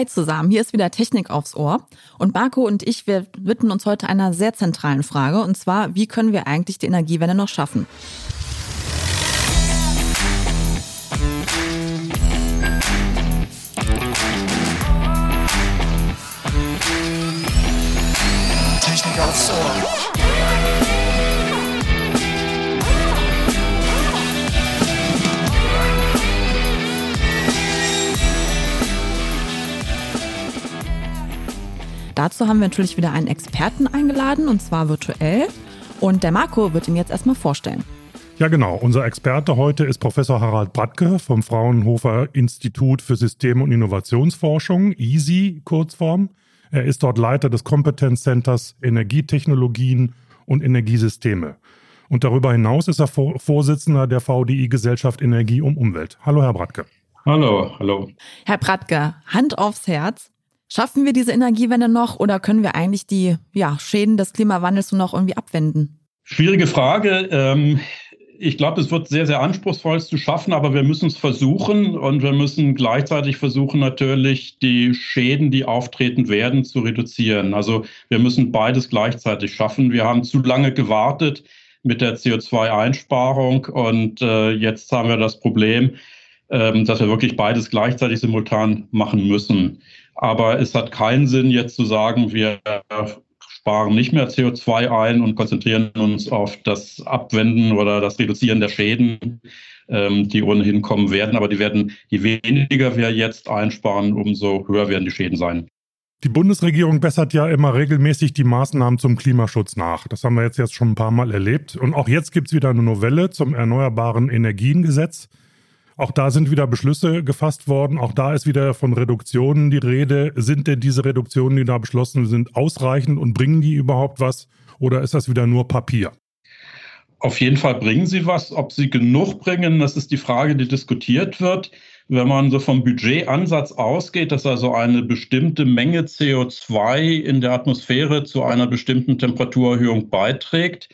Hi zusammen, hier ist wieder Technik aufs Ohr. Und Marco und ich, wir widmen uns heute einer sehr zentralen Frage, und zwar, wie können wir eigentlich die Energiewende noch schaffen? Dazu haben wir natürlich wieder einen Experten eingeladen, und zwar virtuell. Und der Marco wird ihn jetzt erstmal vorstellen. Ja, genau. Unser Experte heute ist Professor Harald Bratke vom Fraunhofer Institut für System- und Innovationsforschung, EASY Kurzform. Er ist dort Leiter des Kompetenzcenters Energietechnologien und Energiesysteme. Und darüber hinaus ist er Vorsitzender der VDI-Gesellschaft Energie um Umwelt. Hallo, Herr Bratke. Hallo, hallo. Herr Bratke, Hand aufs Herz. Schaffen wir diese Energiewende noch oder können wir eigentlich die ja, Schäden des Klimawandels nur noch irgendwie abwenden? Schwierige Frage. Ähm, ich glaube, es wird sehr, sehr anspruchsvoll zu schaffen, aber wir müssen es versuchen und wir müssen gleichzeitig versuchen, natürlich die Schäden, die auftreten werden, zu reduzieren. Also wir müssen beides gleichzeitig schaffen. Wir haben zu lange gewartet mit der CO2-Einsparung und äh, jetzt haben wir das Problem, ähm, dass wir wirklich beides gleichzeitig simultan machen müssen. Aber es hat keinen Sinn, jetzt zu sagen, wir sparen nicht mehr CO2 ein und konzentrieren uns auf das Abwenden oder das Reduzieren der Schäden, ähm, die ohnehin kommen werden. Aber die werden, je weniger wir jetzt einsparen, umso höher werden die Schäden sein. Die Bundesregierung bessert ja immer regelmäßig die Maßnahmen zum Klimaschutz nach. Das haben wir jetzt, jetzt schon ein paar Mal erlebt. Und auch jetzt gibt es wieder eine Novelle zum Erneuerbaren Energiengesetz. Auch da sind wieder Beschlüsse gefasst worden. Auch da ist wieder von Reduktionen die Rede. Sind denn diese Reduktionen, die da beschlossen sind, ausreichend und bringen die überhaupt was? Oder ist das wieder nur Papier? Auf jeden Fall bringen sie was. Ob sie genug bringen, das ist die Frage, die diskutiert wird. Wenn man so vom Budgetansatz ausgeht, dass also eine bestimmte Menge CO2 in der Atmosphäre zu einer bestimmten Temperaturerhöhung beiträgt,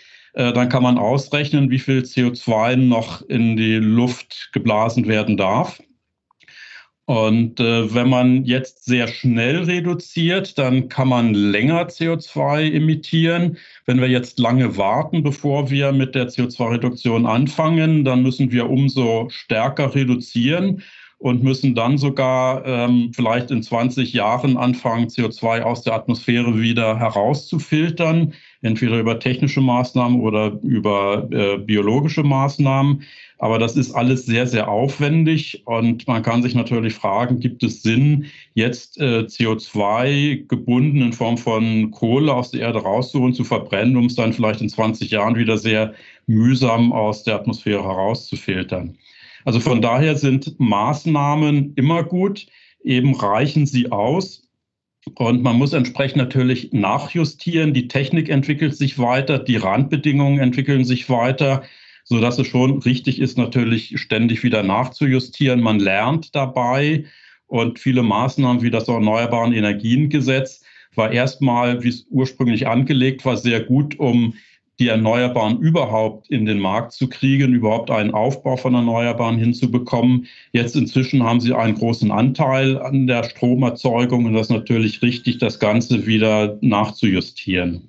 dann kann man ausrechnen, wie viel CO2 noch in die Luft geblasen werden darf. Und äh, wenn man jetzt sehr schnell reduziert, dann kann man länger CO2 emittieren. Wenn wir jetzt lange warten, bevor wir mit der CO2-Reduktion anfangen, dann müssen wir umso stärker reduzieren und müssen dann sogar ähm, vielleicht in 20 Jahren anfangen, CO2 aus der Atmosphäre wieder herauszufiltern entweder über technische Maßnahmen oder über äh, biologische Maßnahmen. Aber das ist alles sehr, sehr aufwendig und man kann sich natürlich fragen, gibt es Sinn, jetzt äh, CO2 gebunden in Form von Kohle aus der Erde rauszuholen, zu verbrennen, um es dann vielleicht in 20 Jahren wieder sehr mühsam aus der Atmosphäre herauszufiltern. Also von daher sind Maßnahmen immer gut, eben reichen sie aus, und man muss entsprechend natürlich nachjustieren. Die Technik entwickelt sich weiter, die Randbedingungen entwickeln sich weiter, so dass es schon richtig ist, natürlich ständig wieder nachzujustieren. Man lernt dabei und viele Maßnahmen wie das Erneuerbaren Energiengesetz war erstmal, wie es ursprünglich angelegt war, sehr gut, um die Erneuerbaren überhaupt in den Markt zu kriegen, überhaupt einen Aufbau von Erneuerbaren hinzubekommen. Jetzt inzwischen haben sie einen großen Anteil an der Stromerzeugung und das ist natürlich richtig, das Ganze wieder nachzujustieren.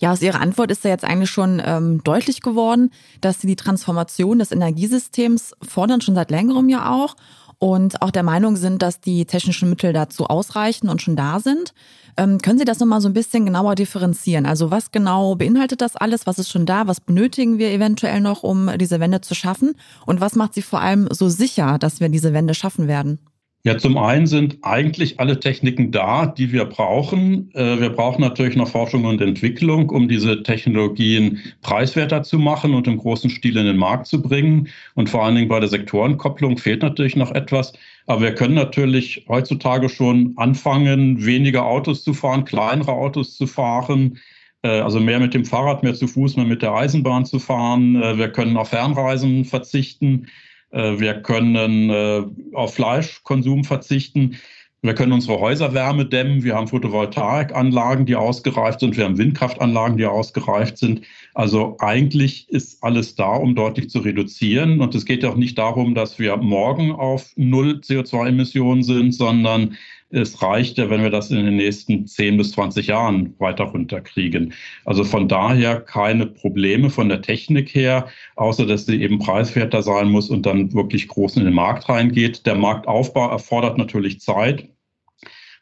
Ja, aus Ihrer Antwort ist ja jetzt eigentlich schon ähm, deutlich geworden, dass Sie die Transformation des Energiesystems fordern, schon seit längerem ja auch und auch der Meinung sind, dass die technischen Mittel dazu ausreichen und schon da sind. Ähm, können Sie das nochmal so ein bisschen genauer differenzieren? Also was genau beinhaltet das alles? Was ist schon da? Was benötigen wir eventuell noch, um diese Wende zu schaffen? Und was macht Sie vor allem so sicher, dass wir diese Wende schaffen werden? Ja, zum einen sind eigentlich alle Techniken da, die wir brauchen. Äh, wir brauchen natürlich noch Forschung und Entwicklung, um diese Technologien preiswerter zu machen und im großen Stil in den Markt zu bringen. Und vor allen Dingen bei der Sektorenkopplung fehlt natürlich noch etwas. Aber wir können natürlich heutzutage schon anfangen, weniger Autos zu fahren, kleinere Autos zu fahren. Äh, also mehr mit dem Fahrrad, mehr zu Fuß, mehr mit der Eisenbahn zu fahren. Äh, wir können auf Fernreisen verzichten. Äh, wir können äh, auf Fleischkonsum verzichten. Wir können unsere Häuserwärme dämmen. Wir haben Photovoltaikanlagen, die ausgereift sind. Wir haben Windkraftanlagen, die ausgereift sind. Also eigentlich ist alles da, um deutlich zu reduzieren. Und es geht ja auch nicht darum, dass wir morgen auf Null CO2-Emissionen sind, sondern Es reicht ja, wenn wir das in den nächsten 10 bis 20 Jahren weiter runterkriegen. Also von daher keine Probleme von der Technik her, außer dass sie eben preiswerter sein muss und dann wirklich groß in den Markt reingeht. Der Marktaufbau erfordert natürlich Zeit.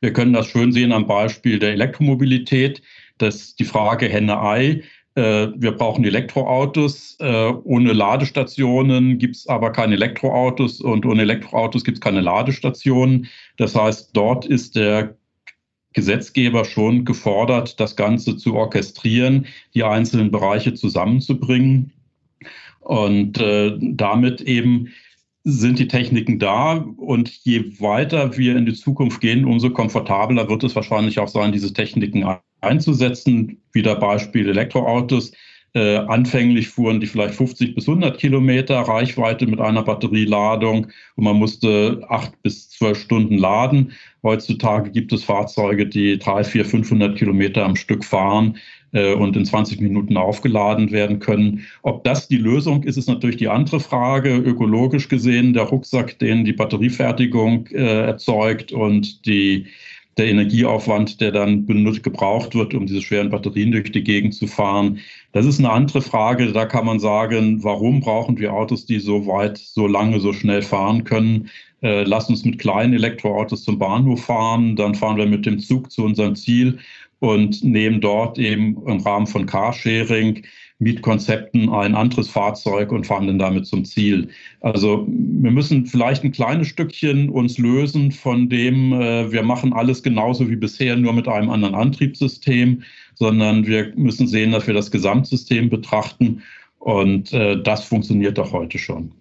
Wir können das schön sehen am Beispiel der Elektromobilität. dass die Frage Henne-Ei. Äh, wir brauchen Elektroautos. Äh, ohne Ladestationen gibt es aber keine Elektroautos und ohne Elektroautos gibt es keine Ladestationen. Das heißt, dort ist der Gesetzgeber schon gefordert, das Ganze zu orchestrieren, die einzelnen Bereiche zusammenzubringen und äh, damit eben sind die Techniken da und je weiter wir in die Zukunft gehen, umso komfortabler wird es wahrscheinlich auch sein, diese Techniken einzusetzen. Wieder Beispiel Elektroautos. Äh, anfänglich fuhren die vielleicht 50 bis 100 Kilometer Reichweite mit einer Batterieladung und man musste acht bis zwölf Stunden laden. Heutzutage gibt es Fahrzeuge, die drei, vier, 500 Kilometer am Stück fahren und in 20 Minuten aufgeladen werden können. Ob das die Lösung ist, ist natürlich die andere Frage. Ökologisch gesehen, der Rucksack, den die Batteriefertigung äh, erzeugt und die der Energieaufwand, der dann benutzt, gebraucht wird, um diese schweren Batterien durch die Gegend zu fahren. Das ist eine andere Frage. Da kann man sagen, warum brauchen wir Autos, die so weit, so lange, so schnell fahren können? Äh, lass uns mit kleinen Elektroautos zum Bahnhof fahren, dann fahren wir mit dem Zug zu unserem Ziel und nehmen dort eben im Rahmen von Carsharing Mietkonzepten ein anderes Fahrzeug und fahren dann damit zum Ziel. Also wir müssen vielleicht ein kleines Stückchen uns lösen von dem, äh, wir machen alles genauso wie bisher, nur mit einem anderen Antriebssystem, sondern wir müssen sehen, dass wir das Gesamtsystem betrachten und äh, das funktioniert doch heute schon.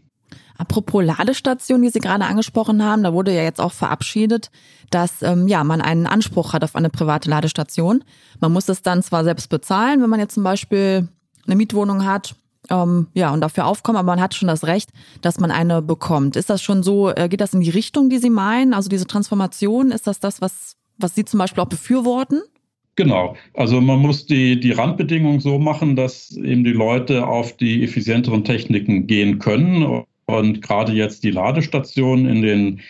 Apropos Ladestation, die Sie gerade angesprochen haben, da wurde ja jetzt auch verabschiedet, dass ähm, ja man einen Anspruch hat auf eine private Ladestation. Man muss es dann zwar selbst bezahlen, wenn man jetzt zum Beispiel eine Mietwohnung hat, ähm, ja, und dafür aufkommen, aber man hat schon das Recht, dass man eine bekommt. Ist das schon so, äh, geht das in die Richtung, die Sie meinen? Also diese Transformation, ist das das, was, was Sie zum Beispiel auch befürworten? Genau. Also man muss die, die Randbedingungen so machen, dass eben die Leute auf die effizienteren Techniken gehen können und gerade jetzt die Ladestationen in den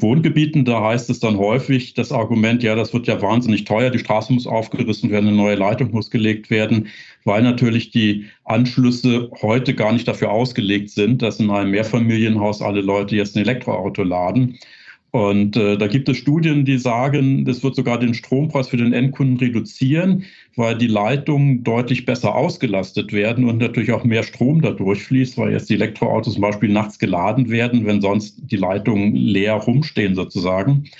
Wohngebieten, da heißt es dann häufig das Argument, ja, das wird ja wahnsinnig teuer, die Straße muss aufgerissen werden, eine neue Leitung muss gelegt werden, weil natürlich die Anschlüsse heute gar nicht dafür ausgelegt sind, dass in einem Mehrfamilienhaus alle Leute jetzt ein Elektroauto laden. Und äh, da gibt es Studien, die sagen, das wird sogar den Strompreis für den Endkunden reduzieren, weil die Leitungen deutlich besser ausgelastet werden und natürlich auch mehr Strom dadurch fließt, weil jetzt die Elektroautos zum Beispiel nachts geladen werden, wenn sonst die Leitungen leer rumstehen sozusagen.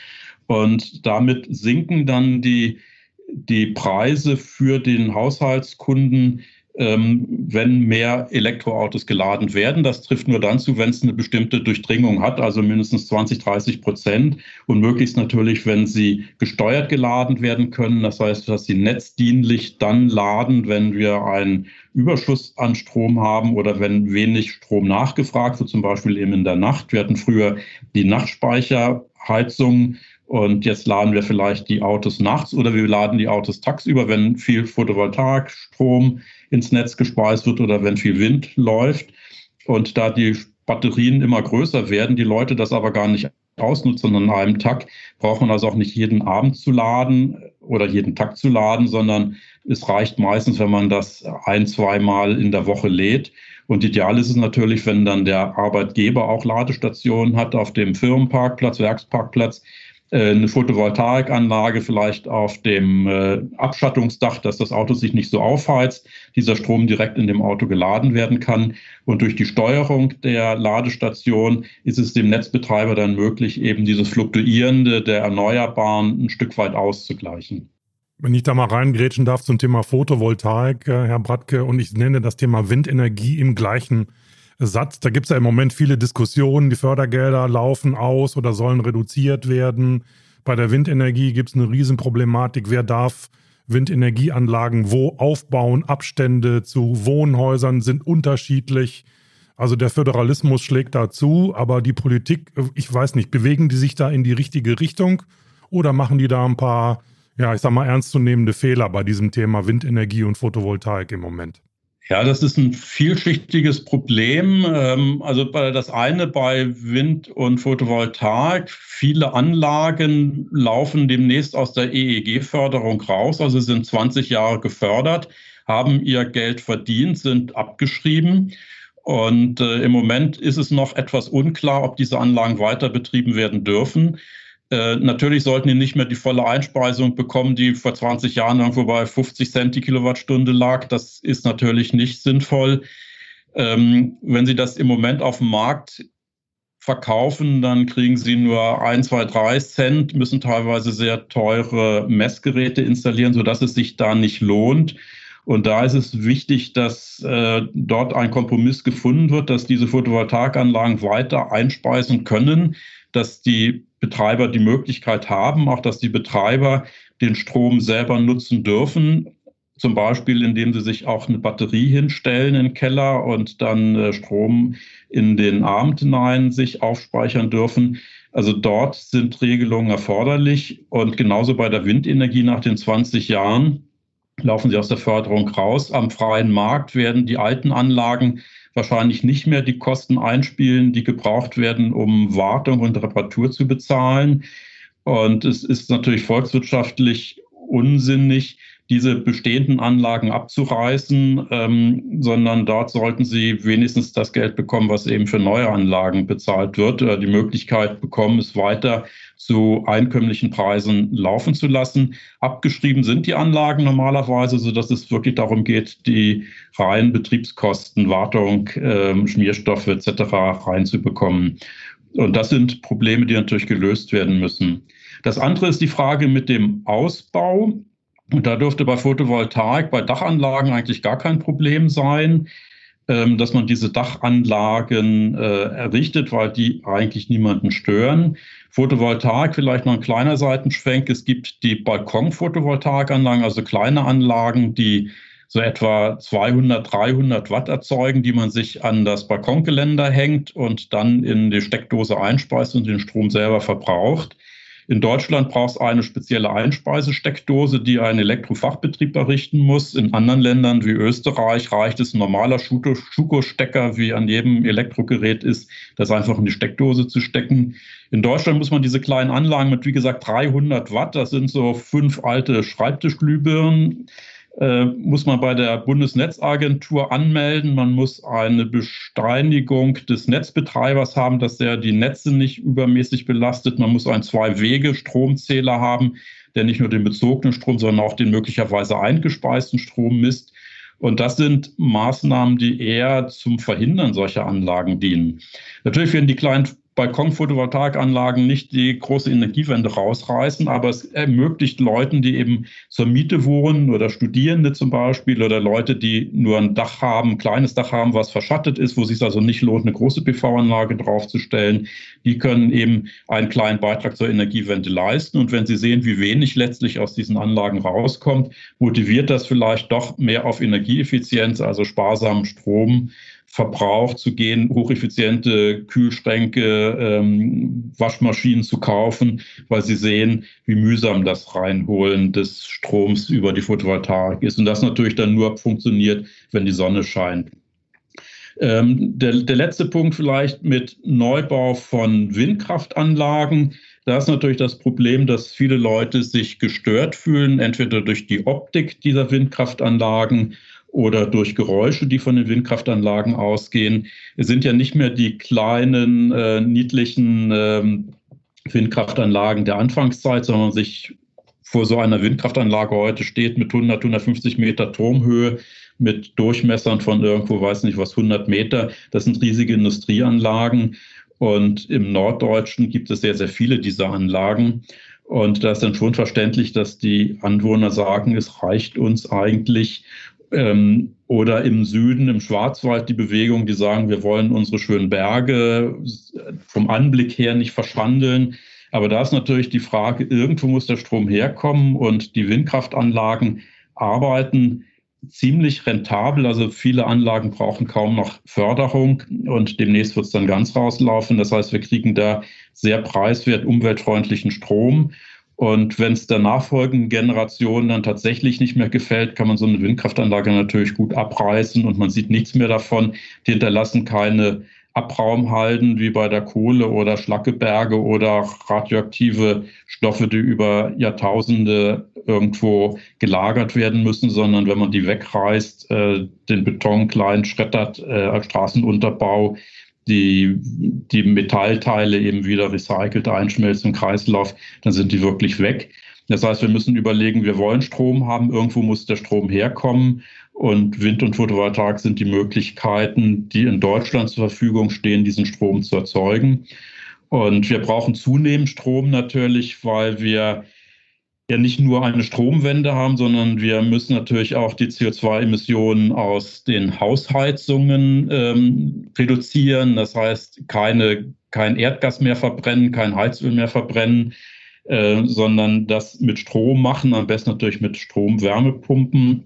Und damit sinken dann die, die Preise für den Haushaltskunden wenn mehr Elektroautos geladen werden. Das trifft nur dann zu, wenn es eine bestimmte Durchdringung hat, also mindestens 20, 30 Prozent und möglichst natürlich, wenn sie gesteuert geladen werden können. Das heißt, dass sie netzdienlich dann laden, wenn wir einen Überschuss an Strom haben oder wenn wenig Strom nachgefragt wird, zum Beispiel eben in der Nacht. Wir hatten früher die Nachtspeicherheizung und jetzt laden wir vielleicht die Autos nachts oder wir laden die Autos tagsüber, wenn viel Photovoltaikstrom ins Netz gespeist wird oder wenn viel Wind läuft. Und da die Batterien immer größer werden, die Leute das aber gar nicht ausnutzen an einem Tag, braucht man also auch nicht jeden Abend zu laden oder jeden Tag zu laden, sondern es reicht meistens, wenn man das ein, zweimal in der Woche lädt. Und ideal ist es natürlich, wenn dann der Arbeitgeber auch Ladestationen hat auf dem Firmenparkplatz, Werksparkplatz, eine Photovoltaikanlage vielleicht auf dem äh, Abschattungsdach, dass das Auto sich nicht so aufheizt, dieser Strom direkt in dem Auto geladen werden kann. Und durch die Steuerung der Ladestation ist es dem Netzbetreiber dann möglich, eben dieses Fluktuierende der Erneuerbaren ein Stück weit auszugleichen. Wenn ich da mal reingrätschen darf zum Thema Photovoltaik, äh, Herr Bratke, und ich nenne das Thema Windenergie im gleichen Satz. Da gibt es ja im Moment viele Diskussionen. Die Fördergelder laufen aus oder sollen reduziert werden. Bei der Windenergie gibt es eine Riesenproblematik. Wer darf Windenergieanlagen wo aufbauen? Abstände zu Wohnhäusern sind unterschiedlich. Also der Föderalismus schlägt dazu, aber die Politik, ich weiß nicht, bewegen die sich da in die richtige Richtung oder machen die da ein paar, ja, ich sag mal, ernstzunehmende Fehler bei diesem Thema Windenergie und Photovoltaik im Moment? Ja, das ist ein vielschichtiges Problem. Ähm, also das eine bei Wind und Photovoltaik. Viele Anlagen laufen demnächst aus der EEG-Förderung raus, also sind 20 Jahre gefördert, haben ihr Geld verdient, sind abgeschrieben. Und äh, im Moment ist es noch etwas unklar, ob diese Anlagen weiter betrieben werden dürfen. Äh, natürlich sollten die nicht mehr die volle Einspeisung bekommen, die vor 20 Jahren irgendwo bei 50 Cent die Kilowattstunde lag. Das ist natürlich nicht sinnvoll. Ähm, wenn Sie das im Moment auf dem Markt verkaufen, dann kriegen Sie nur ein, zwei, drei Cent, müssen teilweise sehr teure Messgeräte installieren, sodass es sich da nicht lohnt. Und da ist es wichtig, dass äh, dort ein Kompromiss gefunden wird, dass diese Photovoltaikanlagen weiter einspeisen können, dass die Betreiber die Möglichkeit haben, auch dass die Betreiber den Strom selber nutzen dürfen. Zum Beispiel, indem sie sich auch eine Batterie hinstellen in den Keller und dann äh, Strom in den Abend hinein sich aufspeichern dürfen. Also dort sind Regelungen erforderlich. Und genauso bei der Windenergie nach den 20 Jahren laufen sie aus der Förderung raus. Am freien Markt werden die alten Anlagen wahrscheinlich nicht mehr die Kosten einspielen, die gebraucht werden, um Wartung und Reparatur zu bezahlen. Und es ist natürlich volkswirtschaftlich unsinnig, diese bestehenden Anlagen abzureißen, ähm, sondern dort sollten sie wenigstens das Geld bekommen, was eben für neue Anlagen bezahlt wird, oder die Möglichkeit bekommen, es weiter zu einkömmlichen Preisen laufen zu lassen. Abgeschrieben sind die Anlagen normalerweise, sodass es wirklich darum geht, die reinen Betriebskosten, Wartung, ähm, Schmierstoffe etc. reinzubekommen. Und das sind Probleme, die natürlich gelöst werden müssen. Das andere ist die Frage mit dem Ausbau. Und da dürfte bei Photovoltaik, bei Dachanlagen eigentlich gar kein Problem sein, ähm, dass man diese Dachanlagen äh, errichtet, weil die eigentlich niemanden stören. Photovoltaik, vielleicht noch ein kleiner Seitenschwenk. Es gibt die Balkon-Photovoltaikanlagen, also kleine Anlagen, die so etwa 200, 300 Watt erzeugen, die man sich an das Balkongeländer hängt und dann in die Steckdose einspeist und den Strom selber verbraucht. In Deutschland braucht es eine spezielle Einspeisesteckdose, die ein Elektrofachbetrieb errichten muss. In anderen Ländern wie Österreich reicht es ein normaler Schuko-Stecker, wie an jedem Elektrogerät ist, das einfach in die Steckdose zu stecken. In Deutschland muss man diese kleinen Anlagen mit, wie gesagt, 300 Watt, das sind so fünf alte Schreibtischglühbirnen, äh, muss man bei der Bundesnetzagentur anmelden. Man muss eine Besteinigung des Netzbetreibers haben, dass er die Netze nicht übermäßig belastet. Man muss einen Zwei-Wege-Stromzähler haben, der nicht nur den bezogenen Strom, sondern auch den möglicherweise eingespeisten Strom misst. Und das sind Maßnahmen, die eher zum Verhindern solcher Anlagen dienen. Natürlich werden die kleinen Balkon-Photovoltaikanlagen nicht die große Energiewende rausreißen, aber es ermöglicht Leuten, die eben zur Miete wohnen oder Studierende zum Beispiel oder Leute, die nur ein Dach haben, ein kleines Dach haben, was verschattet ist, wo es sich also nicht lohnt, eine große PV-Anlage draufzustellen, die können eben einen kleinen Beitrag zur Energiewende leisten. Und wenn sie sehen, wie wenig letztlich aus diesen Anlagen rauskommt, motiviert das vielleicht doch mehr auf Energieeffizienz, also sparsamen Strom Verbrauch zu gehen, hocheffiziente Kühlschränke, ähm, Waschmaschinen zu kaufen, weil sie sehen, wie mühsam das Reinholen des Stroms über die Photovoltaik ist. Und das natürlich dann nur funktioniert, wenn die Sonne scheint. Ähm, der, der letzte Punkt vielleicht mit Neubau von Windkraftanlagen. Da ist natürlich das Problem, dass viele Leute sich gestört fühlen, entweder durch die Optik dieser Windkraftanlagen oder durch Geräusche, die von den Windkraftanlagen ausgehen. Sind ja nicht mehr die kleinen, äh, niedlichen ähm, Windkraftanlagen der Anfangszeit, sondern sich vor so einer Windkraftanlage heute steht mit 100, 150 Meter Turmhöhe, mit Durchmessern von irgendwo, weiß nicht was, 100 Meter. Das sind riesige Industrieanlagen. Und im Norddeutschen gibt es sehr, sehr viele dieser Anlagen. Und da ist dann schon verständlich, dass die Anwohner sagen, es reicht uns eigentlich, ähm, oder im Süden, im Schwarzwald, die Bewegung, die sagen, wir wollen unsere schönen Berge vom Anblick her nicht verschandeln. Aber da ist natürlich die Frage, irgendwo muss der Strom herkommen und die Windkraftanlagen arbeiten ziemlich rentabel. Also viele Anlagen brauchen kaum noch Förderung und demnächst wird es dann ganz rauslaufen. Das heißt, wir kriegen da sehr preiswert umweltfreundlichen Strom. Und wenn es der nachfolgenden Generation dann tatsächlich nicht mehr gefällt, kann man so eine Windkraftanlage natürlich gut abreißen und man sieht nichts mehr davon. Die hinterlassen keine Abraumhalden wie bei der Kohle oder Schlackeberge oder radioaktive Stoffe, die über Jahrtausende irgendwo gelagert werden müssen, sondern wenn man die wegreißt, äh, den Beton klein schreddert äh, Straßenunterbau, die, die Metallteile eben wieder recycelt einschmelzen im Kreislauf, dann sind die wirklich weg. Das heißt, wir müssen überlegen, wir wollen Strom haben, irgendwo muss der Strom herkommen und Wind und Photovoltaik sind die Möglichkeiten, die in Deutschland zur Verfügung stehen, diesen Strom zu erzeugen. Und wir brauchen zunehmend Strom natürlich, weil wir ja nicht nur eine Stromwende haben, sondern wir müssen natürlich auch die CO2-Emissionen aus den Hausheizungen ähm, reduzieren. Das heißt, keine, kein Erdgas mehr verbrennen, kein Heizöl mehr verbrennen, äh, sondern das mit Strom machen, am besten natürlich mit Stromwärmepumpen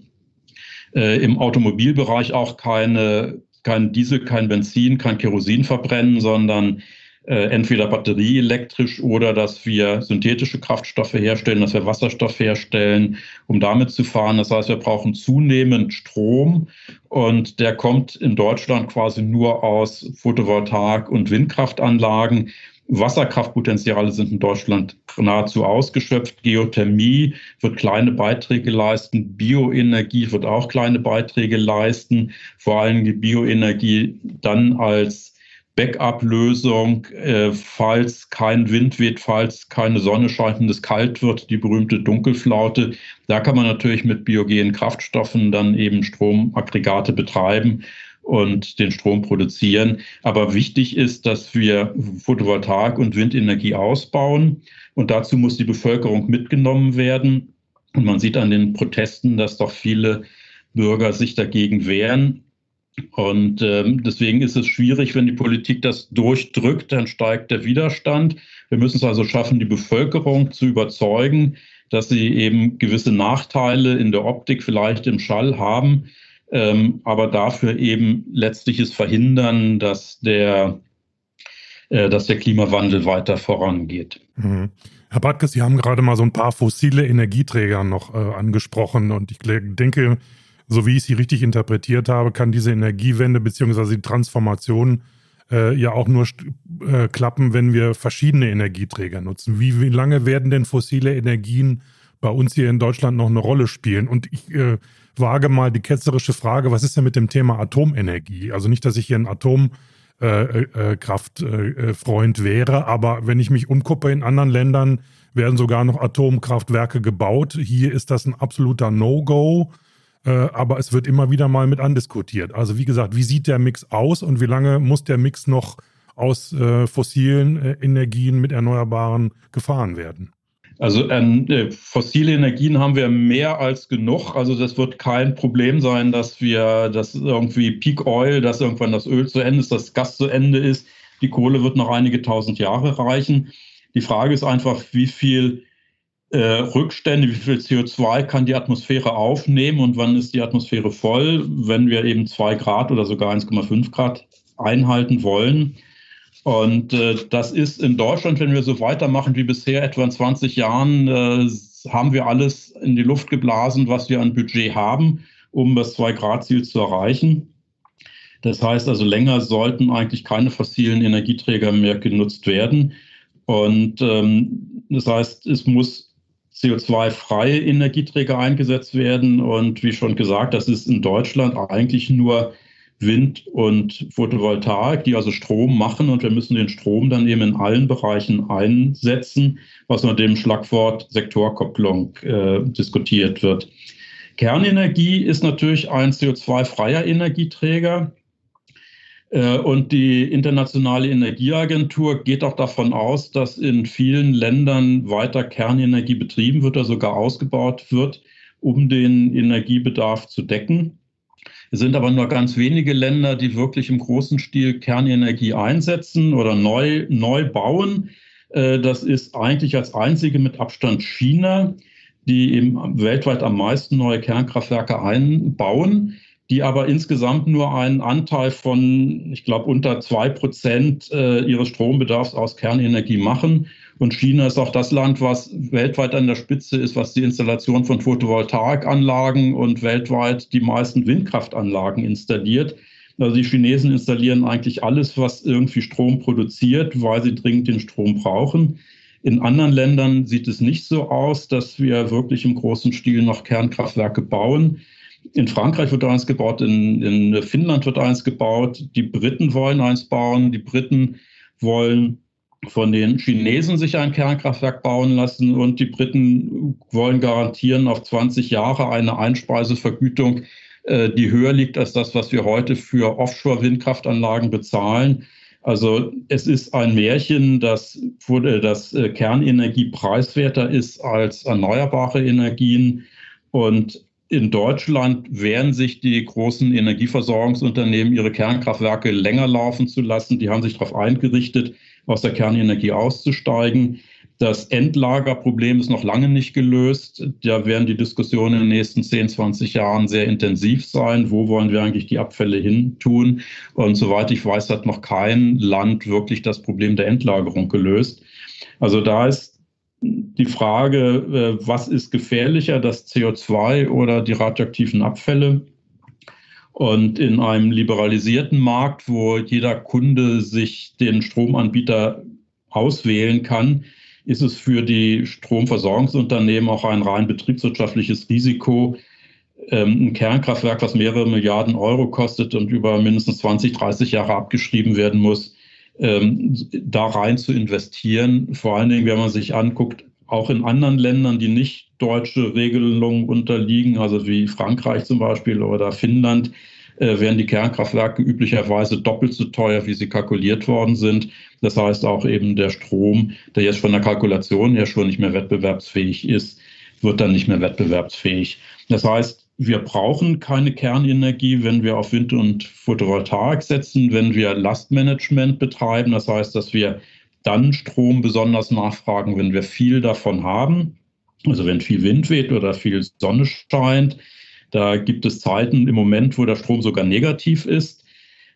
äh, im Automobilbereich auch keine, kein Diesel, kein Benzin, kein Kerosin verbrennen, sondern entweder batterieelektrisch oder dass wir synthetische Kraftstoffe herstellen, dass wir Wasserstoff herstellen, um damit zu fahren. Das heißt, wir brauchen zunehmend Strom und der kommt in Deutschland quasi nur aus Photovoltaik- und Windkraftanlagen. Wasserkraftpotenziale sind in Deutschland nahezu ausgeschöpft. Geothermie wird kleine Beiträge leisten. Bioenergie wird auch kleine Beiträge leisten. Vor allem die Bioenergie dann als Backup-Lösung, äh, falls kein Wind weht, falls keine Sonne scheint und es kalt wird, die berühmte Dunkelflaute. Da kann man natürlich mit biogenen Kraftstoffen dann eben Stromaggregate betreiben und den Strom produzieren. Aber wichtig ist, dass wir Photovoltaik und Windenergie ausbauen. Und dazu muss die Bevölkerung mitgenommen werden. Und man sieht an den Protesten, dass doch viele Bürger sich dagegen wehren. Und ähm, deswegen ist es schwierig, wenn die Politik das durchdrückt, dann steigt der Widerstand. Wir müssen es also schaffen, die Bevölkerung zu überzeugen, dass sie eben gewisse Nachteile in der Optik, vielleicht im Schall haben, ähm, aber dafür eben letztliches Verhindern, dass der, äh, dass der Klimawandel weiter vorangeht. Mhm. Herr Badke, Sie haben gerade mal so ein paar fossile Energieträger noch äh, angesprochen und ich denke, so wie ich sie richtig interpretiert habe, kann diese Energiewende bzw. die Transformation äh, ja auch nur äh, klappen, wenn wir verschiedene Energieträger nutzen. Wie, wie lange werden denn fossile Energien bei uns hier in Deutschland noch eine Rolle spielen? Und ich äh, wage mal die ketzerische Frage, was ist denn mit dem Thema Atomenergie? Also nicht, dass ich hier ein Atomkraftfreund äh, äh, wäre, aber wenn ich mich umgucke in anderen Ländern, werden sogar noch Atomkraftwerke gebaut. Hier ist das ein absoluter No-Go, äh, aber es wird immer wieder mal mit andiskutiert. Also wie gesagt, wie sieht der Mix aus und wie lange muss der Mix noch aus äh, fossilen äh, Energien mit erneuerbaren gefahren werden? Also äh, fossile Energien haben wir mehr als genug. Also das wird kein Problem sein, dass wir das irgendwie Peak Oil, dass irgendwann das Öl zu Ende ist, das Gas zu Ende ist. Die Kohle wird noch einige tausend Jahre reichen. Die Frage ist einfach, wie viel äh, Rückstände, wie viel CO2 kann die Atmosphäre aufnehmen und wann ist die Atmosphäre voll, wenn wir eben zwei Grad oder sogar 1,5 Grad einhalten wollen. Und äh, das ist in Deutschland, wenn wir so weitermachen wie bisher, etwa in 20 Jahren, äh, haben wir alles in die Luft geblasen, was wir an Budget haben, um das 2-Grad-Ziel zu erreichen. Das heißt also, länger sollten eigentlich keine fossilen Energieträger mehr genutzt werden. Und ähm, das heißt, es muss CO2-freie Energieträger eingesetzt werden. Und wie schon gesagt, das ist in Deutschland eigentlich nur Wind und Photovoltaik, die also Strom machen und wir müssen den Strom dann eben in allen Bereichen einsetzen, was unter dem Schlagwort Sektorkopplung äh, diskutiert wird. Kernenergie ist natürlich ein CO2-freier Energieträger. Äh, und die Internationale Energieagentur geht auch davon aus, dass in vielen Ländern weiter Kernenergie betrieben wird oder sogar ausgebaut wird, um den Energiebedarf zu decken. Es sind aber nur ganz wenige Länder, die wirklich im großen Stil Kernenergie einsetzen oder neu, neu bauen. Äh, das ist eigentlich als einzige mit Abstand China, die eben weltweit am meisten neue Kernkraftwerke einbauen, die aber insgesamt nur einen Anteil von, ich glaube, unter zwei Prozent äh, ihres Strombedarfs aus Kernenergie machen Und China ist auch das Land, was weltweit an der Spitze ist, was die Installation von Photovoltaikanlagen und weltweit die meisten Windkraftanlagen installiert. Also die Chinesen installieren eigentlich alles, was irgendwie Strom produziert, weil sie dringend den Strom brauchen. In anderen Ländern sieht es nicht so aus, dass wir wirklich im großen Stil noch Kernkraftwerke bauen. In Frankreich wird eins gebaut, in, in Finnland wird eins gebaut. Die Briten wollen eins bauen. Die Briten wollen von den Chinesen sich ein Kernkraftwerk bauen lassen und die Briten wollen garantieren auf 20 Jahre eine Einspeisevergütung, äh, die höher liegt als das, was wir heute für Offshore-Windkraftanlagen bezahlen. Also es ist ein Märchen, dass, dass äh, Kernenergie preiswerter ist als erneuerbare Energien. Und in Deutschland wehren sich die großen Energieversorgungsunternehmen, ihre Kernkraftwerke länger laufen zu lassen. Die haben sich darauf eingerichtet, aus der Kernenergie auszusteigen. Das Endlagerproblem ist noch lange nicht gelöst. Da werden die Diskussionen in den nächsten 10, 20 Jahren sehr intensiv sein. Wo wollen wir eigentlich die Abfälle hin tun? Und soweit ich weiß, hat noch kein Land wirklich das Problem der Endlagerung gelöst. Also da ist die Frage, äh, was ist gefährlicher, das CO2 oder die radioaktiven Abfälle? Und in einem liberalisierten Markt, wo jeder Kunde sich den Stromanbieter auswählen kann, ist es für die Stromversorgungsunternehmen auch ein rein betriebswirtschaftliches Risiko, ähm, ein Kernkraftwerk, was mehrere Milliarden Euro kostet und über mindestens 20, 30 Jahre abgeschrieben werden muss, ähm, da rein zu investieren. Vor allen Dingen, wenn man sich anguckt, auch in anderen Ländern, die nicht deutsche Regelungen unterliegen, also wie Frankreich zum Beispiel oder Finnland, äh, werden die Kernkraftwerke üblicherweise doppelt so teuer, wie sie kalkuliert worden sind. Das heißt auch eben der Strom, der jetzt von der Kalkulation her schon nicht mehr wettbewerbsfähig ist, wird dann nicht mehr wettbewerbsfähig. Das heißt, wir brauchen keine Kernenergie, wenn wir auf Wind- und Photovoltaik setzen, wenn wir Lastmanagement betreiben. Das heißt, dass wir dann Strom besonders nachfragen, wenn wir viel davon haben. Also wenn viel Wind weht oder viel Sonne scheint. Da gibt es Zeiten im Moment, wo der Strom sogar negativ ist.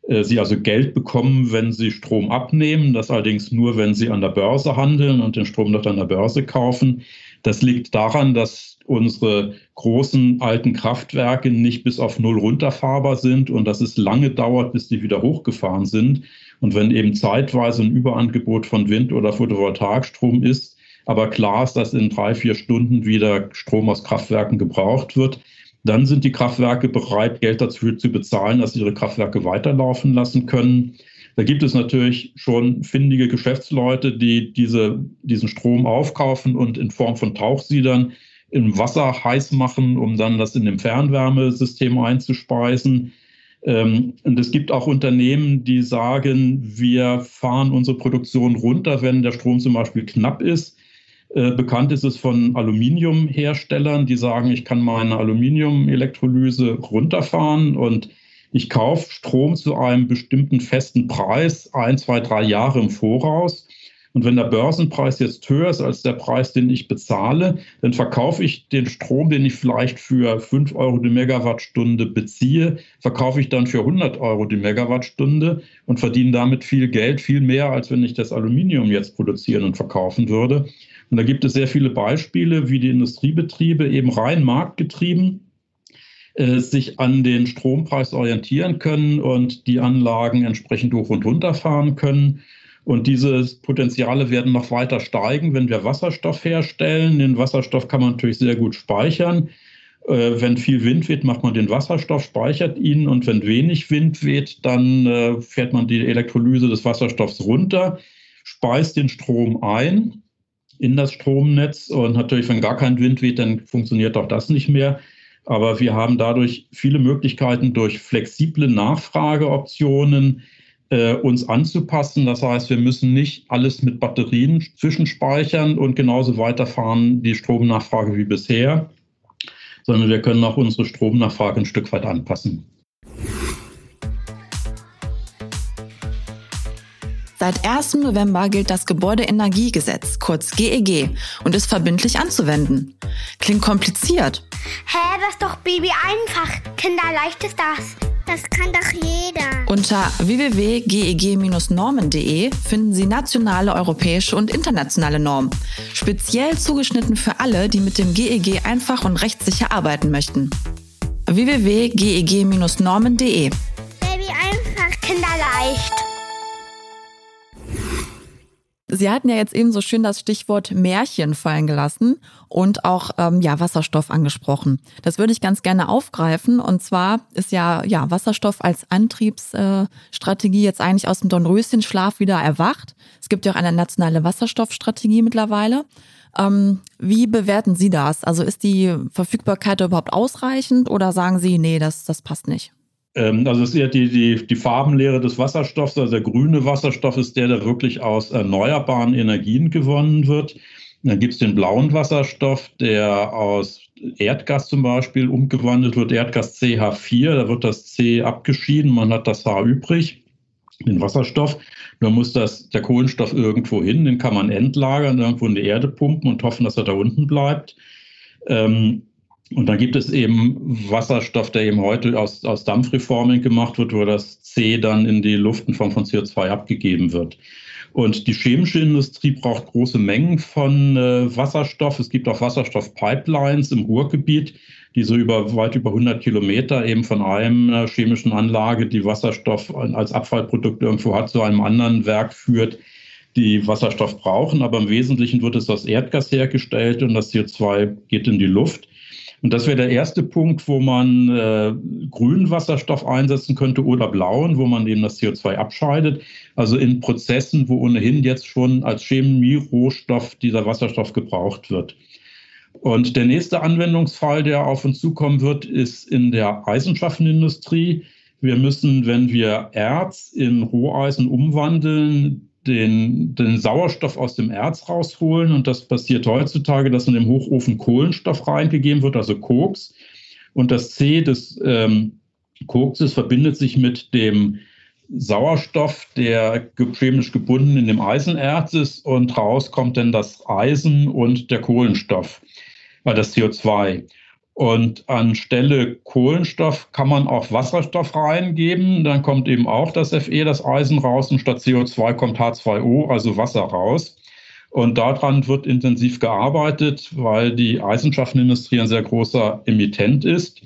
Äh, sie also Geld bekommen, wenn Sie Strom abnehmen, das allerdings nur, wenn Sie an der Börse handeln und den Strom dort an der Börse kaufen. Das liegt daran, dass unsere großen alten Kraftwerke nicht bis auf Null runterfahrbar sind und dass es lange dauert, bis die wieder hochgefahren sind. Und wenn eben zeitweise ein Überangebot von Wind- oder Photovoltaikstrom ist, aber klar ist, dass in drei, vier Stunden wieder Strom aus Kraftwerken gebraucht wird, dann sind die Kraftwerke bereit, Geld dafür zu bezahlen, dass sie ihre Kraftwerke weiterlaufen lassen können. Da gibt es natürlich schon findige Geschäftsleute, die diese, diesen Strom aufkaufen und in Form von Tauchsiedern im Wasser heiß machen, um dann das in dem Fernwärmesystem einzuspeisen. Ähm, und es gibt auch Unternehmen, die sagen, wir fahren unsere Produktion runter, wenn der Strom zum Beispiel knapp ist. Äh, bekannt ist es von Aluminiumherstellern, die sagen, ich kann meine Aluminiumelektrolyse runterfahren und ich kaufe Strom zu einem bestimmten festen Preis, ein, zwei, drei Jahre im Voraus. Und wenn der Börsenpreis jetzt höher ist als der Preis, den ich bezahle, dann verkaufe ich den Strom, den ich vielleicht für 5 Euro die Megawattstunde beziehe, verkaufe ich dann für 100 Euro die Megawattstunde und verdiene damit viel Geld, viel mehr, als wenn ich das Aluminium jetzt produzieren und verkaufen würde. Und da gibt es sehr viele Beispiele, wie die Industriebetriebe eben rein marktgetrieben äh, sich an den Strompreis orientieren können und die Anlagen entsprechend hoch und runter fahren können. Und diese Potenziale werden noch weiter steigen, wenn wir Wasserstoff herstellen. Den Wasserstoff kann man natürlich sehr gut speichern. Äh, wenn viel Wind weht, macht man den Wasserstoff, speichert ihn. Und wenn wenig Wind weht, dann äh, fährt man die Elektrolyse des Wasserstoffs runter, speist den Strom ein in das Stromnetz. Und natürlich, wenn gar kein Wind weht, dann funktioniert auch das nicht mehr. Aber wir haben dadurch viele Möglichkeiten durch flexible Nachfrageoptionen, äh, uns anzupassen. Das heißt, wir müssen nicht alles mit Batterien zwischenspeichern und genauso weiterfahren die Stromnachfrage wie bisher, sondern wir können auch unsere Stromnachfrage ein Stück weit anpassen. Seit 1. November gilt das Gebäudeenergiegesetz, kurz GEG, und ist verbindlich anzuwenden. Klingt kompliziert. Hä, das ist doch Baby einfach. Kinderleicht ist das. Das kann doch jeder. Unter www.geg-normen.de finden Sie nationale, europäische und internationale Normen. Speziell zugeschnitten für alle, die mit dem GEG einfach und rechtssicher arbeiten möchten. www.geg-normen.de Baby einfach, kinderleicht. Sie hatten ja jetzt eben so schön das Stichwort Märchen fallen gelassen und auch ähm, ja Wasserstoff angesprochen. Das würde ich ganz gerne aufgreifen. Und zwar ist ja ja Wasserstoff als Antriebsstrategie äh, jetzt eigentlich aus dem Dornröschenschlaf wieder erwacht. Es gibt ja auch eine nationale Wasserstoffstrategie mittlerweile. Ähm, wie bewerten Sie das? Also ist die Verfügbarkeit überhaupt ausreichend oder sagen Sie, nee, das, das passt nicht? Ähm, also es ist eher die, die, die Farbenlehre des Wasserstoffs. Also der grüne Wasserstoff ist der, der wirklich aus erneuerbaren Energien gewonnen wird. Dann gibt es den blauen Wasserstoff, der aus Erdgas zum Beispiel umgewandelt wird, Erdgas CH4, da wird das C abgeschieden, man hat das H übrig, den Wasserstoff. Nur muss das, der Kohlenstoff irgendwo hin, den kann man entlagern, irgendwo in die Erde pumpen und hoffen, dass er da unten bleibt. Ähm, und dann gibt es eben Wasserstoff, der eben heute aus, aus Dampfreforming gemacht wird, wo das C dann in die Luft in Form von CO2 abgegeben wird. Und die chemische Industrie braucht große Mengen von äh, Wasserstoff. Es gibt auch Wasserstoffpipelines im Ruhrgebiet, die so über weit über 100 Kilometer eben von einer chemischen Anlage, die Wasserstoff als Abfallprodukt irgendwo hat, zu einem anderen Werk führt, die Wasserstoff brauchen. Aber im Wesentlichen wird es aus Erdgas hergestellt und das CO2 geht in die Luft. Und das wäre der erste Punkt, wo man äh, grünen Wasserstoff einsetzen könnte oder blauen, wo man eben das CO2 abscheidet. Also in Prozessen, wo ohnehin jetzt schon als Chemie-Rohstoff dieser Wasserstoff gebraucht wird. Und der nächste Anwendungsfall, der auf uns zukommen wird, ist in der Eisenschaftenindustrie. Wir müssen, wenn wir Erz in Roheisen umwandeln, den, den Sauerstoff aus dem Erz rausholen. Und das passiert heutzutage, dass in dem Hochofen Kohlenstoff reingegeben wird, also Koks. Und das C des ähm, Kokses verbindet sich mit dem Sauerstoff, der chemisch gebunden in dem Eisenerz ist. Und raus kommt dann das Eisen und der Kohlenstoff, weil das CO2. Und anstelle Kohlenstoff kann man auch Wasserstoff reingeben. Dann kommt eben auch das Fe, das Eisen raus und statt CO2 kommt H2O, also Wasser raus. Und daran wird intensiv gearbeitet, weil die Eisenschaftenindustrie ein sehr großer Emittent ist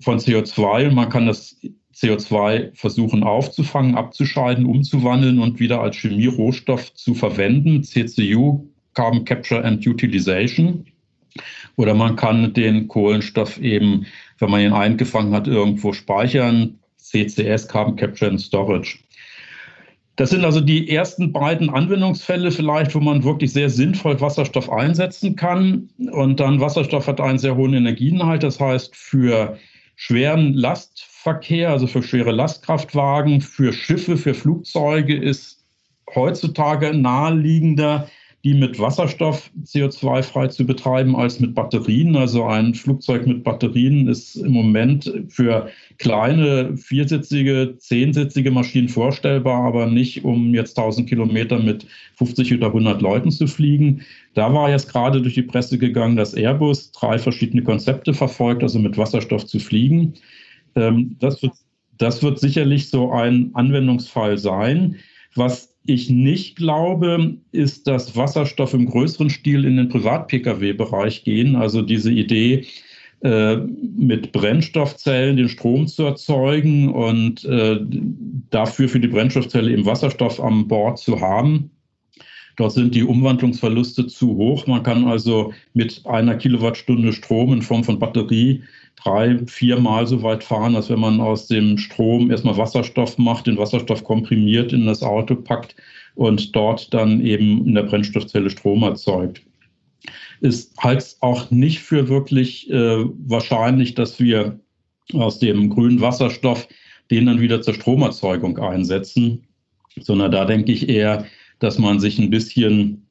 von CO2. Man kann das CO2 versuchen aufzufangen, abzuscheiden, umzuwandeln und wieder als Chemierohstoff zu verwenden. CCU, Carbon Capture and Utilization. Oder man kann den Kohlenstoff eben, wenn man ihn eingefangen hat, irgendwo speichern. CCS, Carbon Capture and Storage. Das sind also die ersten beiden Anwendungsfälle vielleicht, wo man wirklich sehr sinnvoll Wasserstoff einsetzen kann. Und dann Wasserstoff hat einen sehr hohen Energieinhalt. Das heißt, für schweren Lastverkehr, also für schwere Lastkraftwagen, für Schiffe, für Flugzeuge ist heutzutage naheliegender, die mit Wasserstoff CO2-frei zu betreiben als mit Batterien. Also ein Flugzeug mit Batterien ist im Moment für kleine viersitzige, zehnsitzige Maschinen vorstellbar, aber nicht um jetzt 1000 Kilometer mit 50 oder 100 Leuten zu fliegen. Da war jetzt gerade durch die Presse gegangen, dass Airbus drei verschiedene Konzepte verfolgt, also mit Wasserstoff zu fliegen. Ähm, das wird, das wird sicherlich so ein Anwendungsfall sein. Was ich nicht glaube, ist, dass Wasserstoff im größeren Stil in den Privat-Pkw-Bereich gehen. Also diese Idee, äh, mit Brennstoffzellen den Strom zu erzeugen und äh, dafür für die Brennstoffzelle eben Wasserstoff an Bord zu haben. Dort sind die Umwandlungsverluste zu hoch. Man kann also mit einer Kilowattstunde Strom in Form von Batterie drei, viermal so weit fahren, als wenn man aus dem Strom erstmal Wasserstoff macht, den Wasserstoff komprimiert in das Auto packt und dort dann eben in der Brennstoffzelle Strom erzeugt. Ist halt auch nicht für wirklich äh, wahrscheinlich, dass wir aus dem grünen Wasserstoff den dann wieder zur Stromerzeugung einsetzen, sondern da denke ich eher, dass man sich ein bisschen,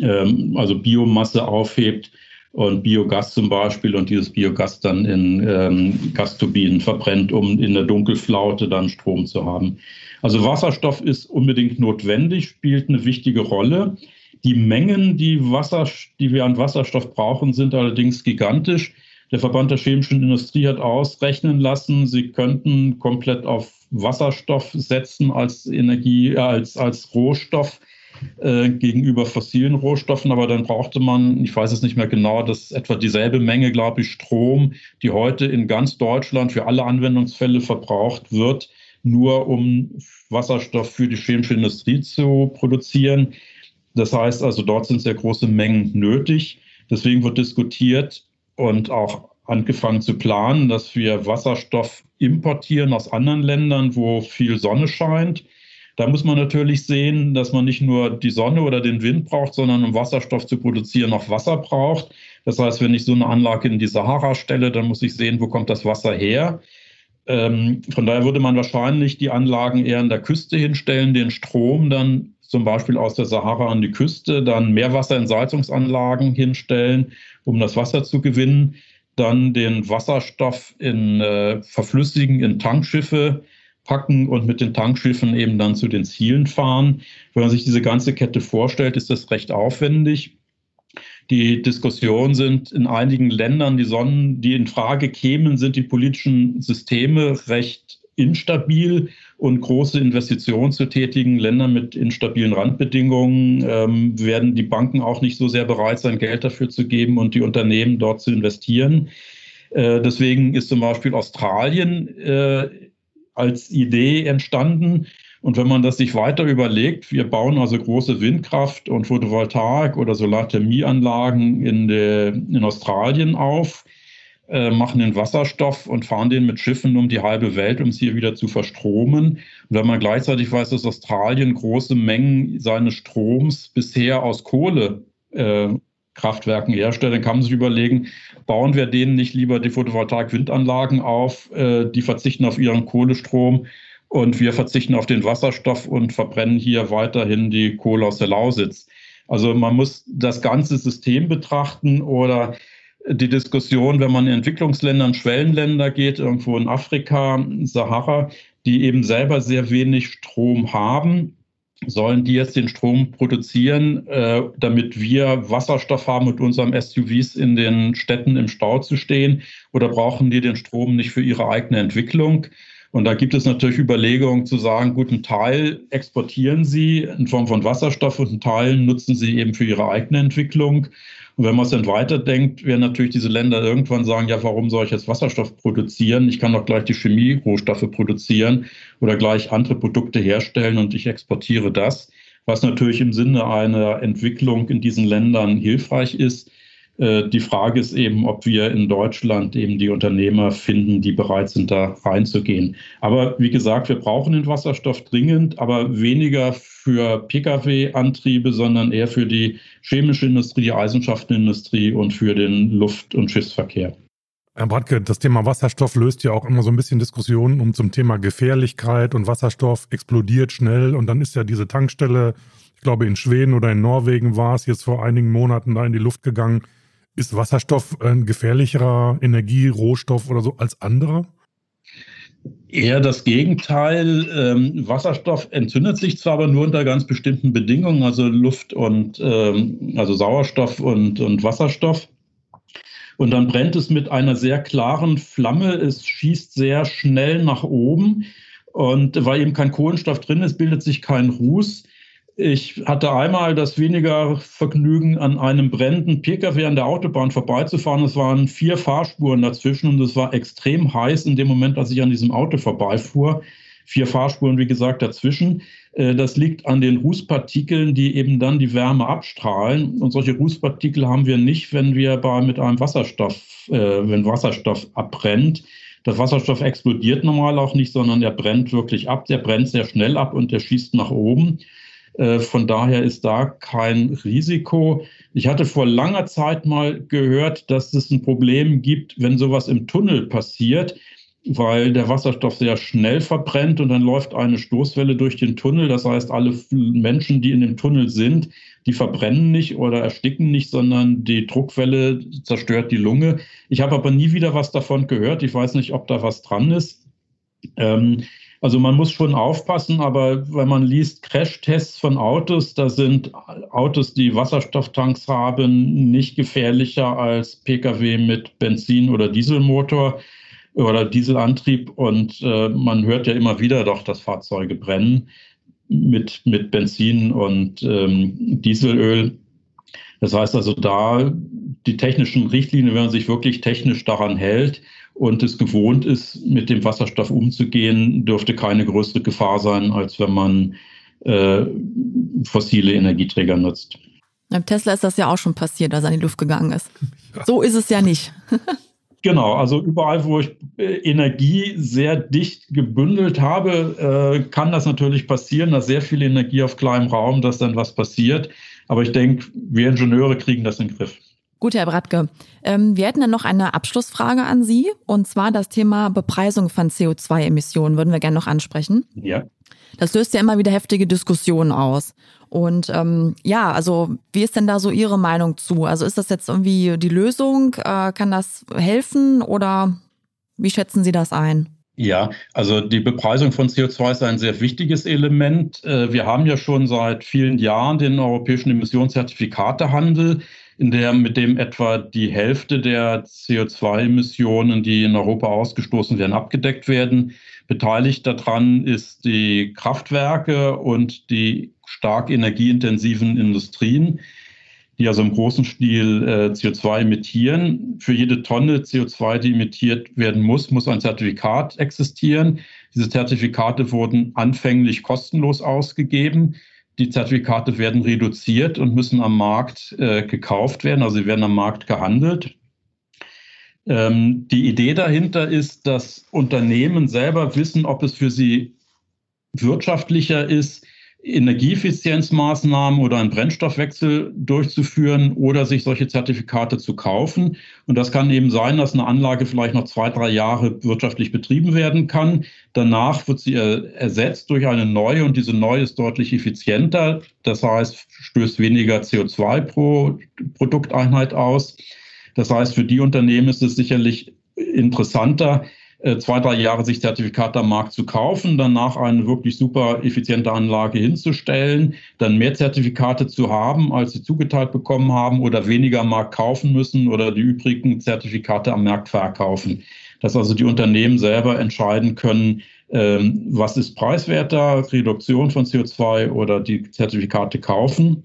ähm, also Biomasse aufhebt, und Biogas zum Beispiel und dieses Biogas dann in ähm, Gasturbinen verbrennt, um in der Dunkelflaute dann Strom zu haben. Also Wasserstoff ist unbedingt notwendig, spielt eine wichtige Rolle. Die Mengen, die, Wasser, die wir an Wasserstoff brauchen, sind allerdings gigantisch. Der Verband der chemischen Industrie hat ausrechnen lassen, sie könnten komplett auf Wasserstoff setzen als Energie, äh, als, als Rohstoff äh, gegenüber fossilen Rohstoffen, aber dann brauchte man, ich weiß es nicht mehr genau, das ist etwa dieselbe Menge, glaube ich, Strom, die heute in ganz Deutschland für alle Anwendungsfälle verbraucht wird, nur um Wasserstoff für die chemische Industrie zu produzieren. Das heißt also, dort sind sehr große Mengen nötig. Deswegen wird diskutiert und auch angefangen zu planen, dass wir Wasserstoff importieren aus anderen Ländern, wo viel Sonne scheint da muss man natürlich sehen, dass man nicht nur die Sonne oder den Wind braucht, sondern um Wasserstoff zu produzieren noch Wasser braucht. Das heißt, wenn ich so eine Anlage in die Sahara stelle, dann muss ich sehen, wo kommt das Wasser her. Ähm, von daher würde man wahrscheinlich die Anlagen eher an der Küste hinstellen, den Strom dann zum Beispiel aus der Sahara an die Küste, dann Meerwasserentsalzungsanlagen hinstellen, um das Wasser zu gewinnen, dann den Wasserstoff in äh, verflüssigen in Tankschiffe packen und mit den Tankschiffen eben dann zu den Zielen fahren. Wenn man sich diese ganze Kette vorstellt, ist das recht aufwendig. Die Diskussionen sind in einigen Ländern, die Sonnen, die in Frage kämen, sind die politischen Systeme recht instabil und große Investitionen zu tätigen Länder mit instabilen Randbedingungen ähm, werden die Banken auch nicht so sehr bereit sein, Geld dafür zu geben und die Unternehmen dort zu investieren. Äh, deswegen ist zum Beispiel Australien äh, als Idee entstanden. Und wenn man das sich weiter überlegt, wir bauen also große Windkraft- und Photovoltaik- oder Solarthermieanlagen in, der, in Australien auf, äh, machen den Wasserstoff und fahren den mit Schiffen um die halbe Welt, um es hier wieder zu verstromen. Und wenn man gleichzeitig weiß, dass Australien große Mengen seines Stroms bisher aus Kohle äh, Kraftwerken herstellt, dann kann man sich überlegen, bauen wir denen nicht lieber die Photovoltaik-Windanlagen auf, äh, die verzichten auf ihren Kohlestrom und wir verzichten auf den Wasserstoff und verbrennen hier weiterhin die Kohle aus der Lausitz. Also man muss das ganze System betrachten oder die Diskussion, wenn man in Entwicklungsländern, Schwellenländer geht, irgendwo in Afrika, Sahara, die eben selber sehr wenig Strom haben, sollen die jetzt den Strom produzieren, äh, damit wir Wasserstoff haben mit unserem SUVs in den Städten im Stau zu stehen? Oder brauchen die den Strom nicht für ihre eigene Entwicklung? Und da gibt es natürlich Überlegungen zu sagen, gut, einen Teil exportieren sie in Form von Wasserstoff und einen Teil nutzen sie eben für ihre eigene Entwicklung. Und wenn man es dann weiterdenkt, werden natürlich diese Länder irgendwann sagen, ja, warum soll ich jetzt Wasserstoff produzieren? Ich kann doch gleich die Chemierohstoffe produzieren oder gleich andere Produkte herstellen und ich exportiere das, was natürlich im Sinne einer Entwicklung in diesen Ländern hilfreich ist. Äh, die Frage ist eben, ob wir in Deutschland eben die Unternehmer finden, die bereit sind, da reinzugehen. Aber wie gesagt, wir brauchen den Wasserstoff dringend, aber weniger für Pkw-Antriebe, sondern eher für die chemische Industrie, die Eisenschaftenindustrie und für den Luft- und Schiffsverkehr. Herr Bradke, das Thema Wasserstoff löst ja auch immer so ein bisschen Diskussionen um zum Thema Gefährlichkeit und Wasserstoff explodiert schnell und dann ist ja diese Tankstelle, ich glaube in Schweden oder in Norwegen war es jetzt vor einigen Monaten da in die Luft gegangen. Ist Wasserstoff ein gefährlicherer Energierohstoff oder so als andere? Eher das Gegenteil. Ähm, Wasserstoff entzündet sich zwar, aber nur unter ganz bestimmten Bedingungen, also Luft und ähm, also Sauerstoff und, und Wasserstoff. Und dann brennt es mit einer sehr klaren Flamme. Es schießt sehr schnell nach oben. Und weil eben kein Kohlenstoff drin ist, bildet sich kein Ruß. Ich hatte einmal das weniger Vergnügen, an einem brennenden Pkw an der Autobahn vorbeizufahren. Es waren vier Fahrspuren dazwischen und es war extrem heiß in dem Moment, als ich an diesem Auto vorbeifuhr. Vier Fahrspuren, wie gesagt, dazwischen. Äh, das liegt an den Rußpartikeln, die eben dann die Wärme abstrahlen. Und solche Rußpartikel haben wir nicht, wenn wir bei, mit einem Wasserstoff, äh, wenn Wasserstoff abbrennt. Der Wasserstoff explodiert normal auch nicht, sondern er brennt wirklich ab. Der brennt sehr schnell ab und der schießt nach oben. Äh, von daher ist da kein Risiko. Ich hatte vor langer Zeit mal gehört, dass es ein Problem gibt, wenn sowas im Tunnel passiert, weil der Wasserstoff sehr schnell verbrennt und dann läuft eine Stoßwelle durch den Tunnel. Das heißt, alle Menschen, die in dem Tunnel sind, die verbrennen nicht oder ersticken nicht, sondern die Druckwelle zerstört die Lunge. Ich habe aber nie wieder was davon gehört. Ich weiß nicht, ob da was dran ist. Ähm, Also man muss schon aufpassen, aber wenn man liest Crashtests von Autos, da sind Autos, die Wasserstofftanks haben, nicht gefährlicher als Pkw mit Benzin- oder Dieselmotor oder Dieselantrieb. Und äh, man hört ja immer wieder doch, dass Fahrzeuge brennen mit, mit Benzin und ähm, Dieselöl. Das heißt also, da die technischen Richtlinien, wenn man sich wirklich technisch daran hält und es gewohnt ist, mit dem Wasserstoff umzugehen, dürfte keine größere Gefahr sein, als wenn man äh, fossile Energieträger nutzt. Beim Tesla ist das ja auch schon passiert, als er in die Luft gegangen ist. So ist es ja nicht. Genau, also überall, wo ich äh, Energie sehr dicht gebündelt habe, äh, kann das natürlich passieren, dass sehr viel Energie auf kleinem Raum, dass dann was passiert. Aber ich denke, wir Ingenieure kriegen das in den Griff. Gut, Herr Bratke. Ähm, wir hätten dann noch eine Abschlussfrage an Sie, und zwar das Thema Bepreisung von CO2-Emissionen würden wir gerne noch ansprechen. Ja. Das löst ja immer wieder heftige Diskussionen aus. Und ähm, ja, also wie ist denn da so Ihre Meinung zu? Also ist das jetzt irgendwie die Lösung? Äh, kann das helfen oder wie schätzen Sie das ein? Ja, also die Bepreisung von CO2 ist ein sehr wichtiges Element. Äh, wir haben ja schon seit vielen Jahren den europäischen Emissionszertifikatehandel, in der mit dem etwa die Hälfte der CO2-Emissionen, die in Europa ausgestoßen werden, abgedeckt werden. Beteiligt daran ist die Kraftwerke und die stark energieintensiven Industrien, die also im großen Stil äh, CO2 emittieren. Für jede Tonne CO2, die emittiert werden muss, muss ein Zertifikat existieren. Diese Zertifikate wurden anfänglich kostenlos ausgegeben. Die Zertifikate werden reduziert und müssen am Markt äh, gekauft werden, also sie werden am Markt gehandelt. Ähm, die Idee dahinter ist, dass Unternehmen selber wissen, ob es für sie wirtschaftlicher ist, Energieeffizienzmaßnahmen oder einen Brennstoffwechsel durchzuführen oder sich solche Zertifikate zu kaufen. Und das kann eben sein, dass eine Anlage vielleicht noch zwei, drei Jahre wirtschaftlich betrieben werden kann. Danach wird sie ersetzt durch eine neue und diese neue ist deutlich effizienter. Das heißt, stößt weniger CO2 pro Produkteinheit aus. Das heißt, für die Unternehmen ist es sicherlich interessanter, zwei, drei Jahre sich Zertifikate am Markt zu kaufen, danach eine wirklich super effiziente Anlage hinzustellen, dann mehr Zertifikate zu haben, als sie zugeteilt bekommen haben oder weniger am Markt kaufen müssen oder die übrigen Zertifikate am Markt verkaufen. Dass also die Unternehmen selber entscheiden können, ähm, was ist preiswerter, Reduktion von CO2 oder die Zertifikate kaufen.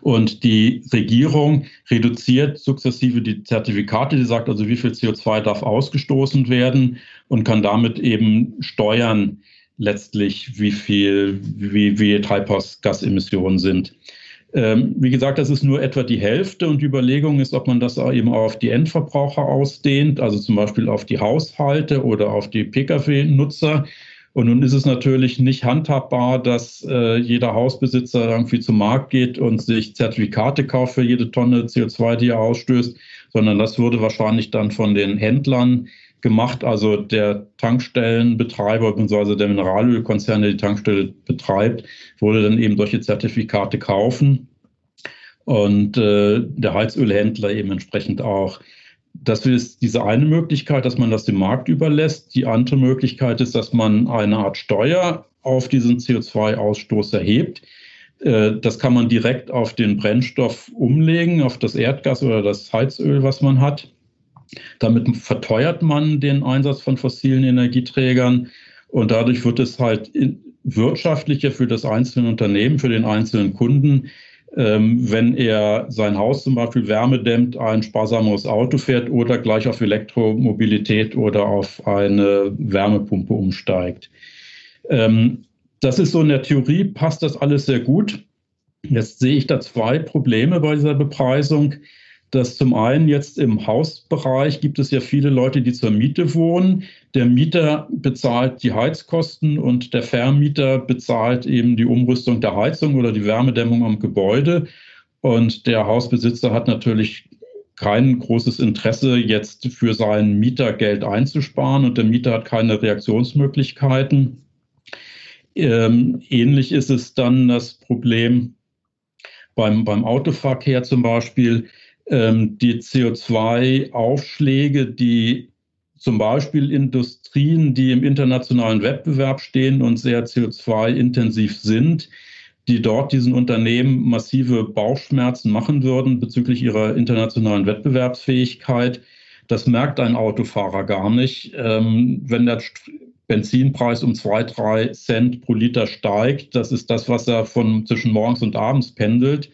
Und die Regierung reduziert sukzessive die Zertifikate, die sagt also, wie viel CO2 darf ausgestoßen werden und kann damit eben steuern letztlich, wie viel, wie, wie Treibhausgasemissionen sind. Ähm, wie gesagt, das ist nur etwa die Hälfte und die Überlegung ist, ob man das eben auf die Endverbraucher ausdehnt, also zum Beispiel auf die Haushalte oder auf die Pkw-Nutzer. Und nun ist es natürlich nicht handhabbar, dass äh, jeder Hausbesitzer irgendwie zum Markt geht und sich Zertifikate kauft für jede Tonne CO2, die er ausstößt, sondern das würde wahrscheinlich dann von den Händlern gemacht. Also der Tankstellenbetreiber bzw. der Mineralölkonzern, der die Tankstelle betreibt, würde dann eben solche Zertifikate kaufen und äh, der Heizölhändler eben entsprechend auch. Das ist diese eine Möglichkeit, dass man das dem Markt überlässt. Die andere Möglichkeit ist, dass man eine Art Steuer auf diesen CO2-Ausstoß erhebt. Äh, das kann man direkt auf den Brennstoff umlegen, auf das Erdgas oder das Heizöl, was man hat. Damit verteuert man den Einsatz von fossilen Energieträgern und dadurch wird es halt wirtschaftlicher für das einzelne Unternehmen, für den einzelnen Kunden, ähm, wenn er sein Haus zum Beispiel wärmedämmt, ein sparsameres Auto fährt oder gleich auf Elektromobilität oder auf eine Wärmepumpe umsteigt. Ähm, das ist so in der Theorie, passt das alles sehr gut. Jetzt sehe ich da zwei Probleme bei dieser Bepreisung dass zum einen jetzt im Hausbereich gibt es ja viele Leute, die zur Miete wohnen. Der Mieter bezahlt die Heizkosten und der Vermieter bezahlt eben die Umrüstung der Heizung oder die Wärmedämmung am Gebäude. Und der Hausbesitzer hat natürlich kein großes Interesse, jetzt für seinen Mieter Geld einzusparen und der Mieter hat keine Reaktionsmöglichkeiten. Ähm, ähnlich ist es dann das Problem beim, beim Autoverkehr zum Beispiel ähm, die CO2-Aufschläge, die zum Beispiel Industrien, die im internationalen Wettbewerb stehen und sehr CO2-intensiv sind, die dort diesen Unternehmen massive Bauchschmerzen machen würden bezüglich ihrer internationalen Wettbewerbsfähigkeit. Das merkt ein Autofahrer gar nicht. Ähm, wenn der Benzinpreis um zwei, drei Cent pro Liter steigt, das ist das, was er von zwischen morgens und abends pendelt.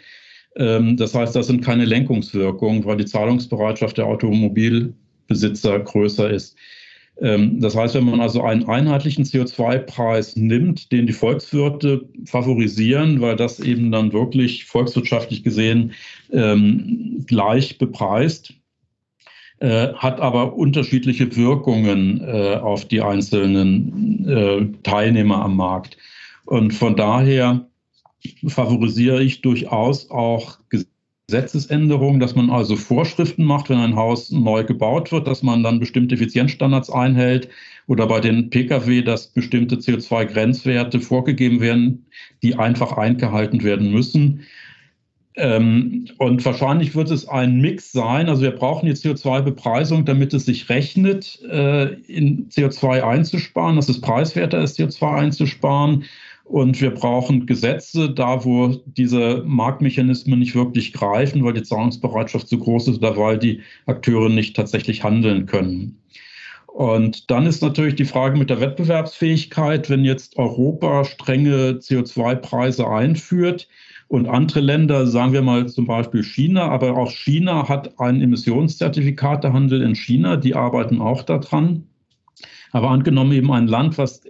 Ähm, das heißt, das sind keine Lenkungswirkungen, weil die Zahlungsbereitschaft der Automobilbesitzer größer ist. Ähm, das heißt, wenn man also einen einheitlichen CO2-Preis nimmt, den die Volkswirte favorisieren, weil das eben dann wirklich volkswirtschaftlich gesehen ähm, gleich bepreist, äh, hat aber unterschiedliche Wirkungen äh, auf die einzelnen äh, Teilnehmer am Markt. Und von daher favorisiere ich durchaus auch Gesetzesänderungen, dass man also Vorschriften macht, wenn ein Haus neu gebaut wird, dass man dann bestimmte Effizienzstandards einhält oder bei den Pkw, dass bestimmte CO2-Grenzwerte vorgegeben werden, die einfach eingehalten werden müssen. Ähm, und wahrscheinlich wird es ein Mix sein. Also wir brauchen die CO2-Bepreisung, damit es sich rechnet, äh, in CO2 einzusparen, dass es preiswerter ist, CO2 einzusparen. Und wir brauchen Gesetze da, wo diese Marktmechanismen nicht wirklich greifen, weil die Zahlungsbereitschaft zu groß ist oder weil die Akteure nicht tatsächlich handeln können. Und dann ist natürlich die Frage mit der Wettbewerbsfähigkeit, wenn jetzt Europa strenge CO2-Preise einführt und andere Länder, sagen wir mal zum Beispiel China, aber auch China hat einen Emissionszertifikatehandel in China, die arbeiten auch daran. Aber angenommen eben ein Land, was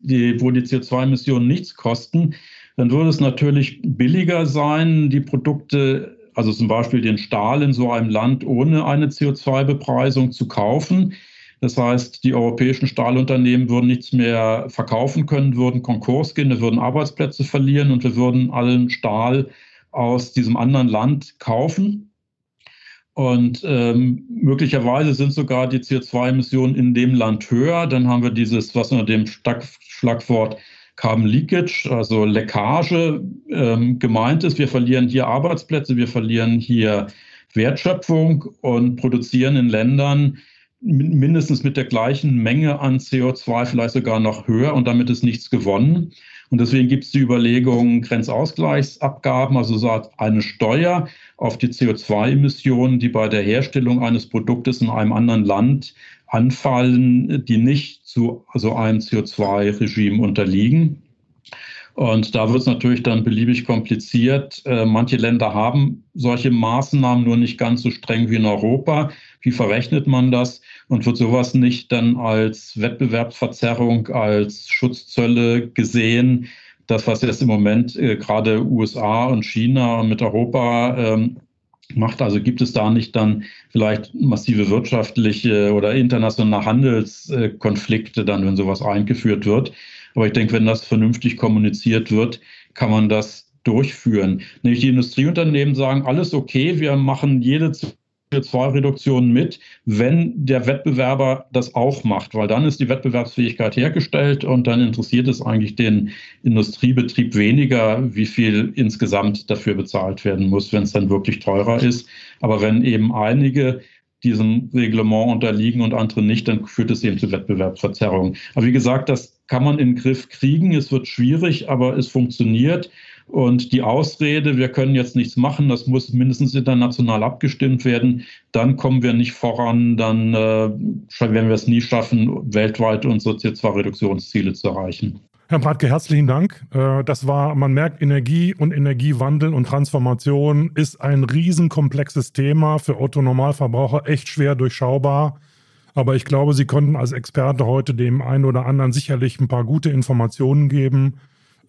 die, wo die CO2-Emissionen nichts kosten, dann würde es natürlich billiger sein, die Produkte, also zum Beispiel den Stahl in so einem Land ohne eine CO2-Bepreisung zu kaufen. Das heißt, die europäischen Stahlunternehmen würden nichts mehr verkaufen können, würden Konkurs gehen, wir würden Arbeitsplätze verlieren und wir würden allen Stahl aus diesem anderen Land kaufen. Und ähm, möglicherweise sind sogar die CO2-Emissionen in dem Land höher. Dann haben wir dieses, was unter dem Schlagwort Carbon Leakage, also Leckage, ähm, gemeint ist. Wir verlieren hier Arbeitsplätze, wir verlieren hier Wertschöpfung und produzieren in Ländern mindestens mit der gleichen Menge an CO2, vielleicht sogar noch höher und damit ist nichts gewonnen. Und deswegen gibt es die Überlegung Grenzausgleichsabgaben, also so eine Steuer auf die CO2-Emissionen, die bei der Herstellung eines Produktes in einem anderen Land anfallen, die nicht zu so einem CO2-Regime unterliegen. Und da wird es natürlich dann beliebig kompliziert. Äh, manche Länder haben solche Maßnahmen nur nicht ganz so streng wie in Europa. Wie verrechnet man das? Und wird sowas nicht dann als Wettbewerbsverzerrung, als Schutzzölle gesehen? Das, was jetzt im Moment äh, gerade USA und China mit Europa ähm, macht. Also gibt es da nicht dann vielleicht massive wirtschaftliche oder internationale Handelskonflikte dann, wenn sowas eingeführt wird? Aber ich denke, wenn das vernünftig kommuniziert wird, kann man das durchführen. Nämlich die Industrieunternehmen sagen, alles okay, wir machen jede CO2-Reduktion mit, wenn der Wettbewerber das auch macht, weil dann ist die Wettbewerbsfähigkeit hergestellt und dann interessiert es eigentlich den Industriebetrieb weniger, wie viel insgesamt dafür bezahlt werden muss, wenn es dann wirklich teurer ist. Aber wenn eben einige diesem Reglement unterliegen und andere nicht, dann führt es eben zu Wettbewerbsverzerrungen. Aber wie gesagt, das kann man in den Griff kriegen. Es wird schwierig, aber es funktioniert. Und die Ausrede, wir können jetzt nichts machen, das muss mindestens international abgestimmt werden, dann kommen wir nicht voran, dann äh, werden wir es nie schaffen, weltweit unsere CO2-Reduktionsziele zu erreichen. Herr Bratke, herzlichen Dank. Äh, das war, man merkt, Energie und Energiewandel und Transformation ist ein riesenkomplexes Thema für Otto-Normalverbraucher, echt schwer durchschaubar. Aber ich glaube, Sie konnten als Experte heute dem einen oder anderen sicherlich ein paar gute Informationen geben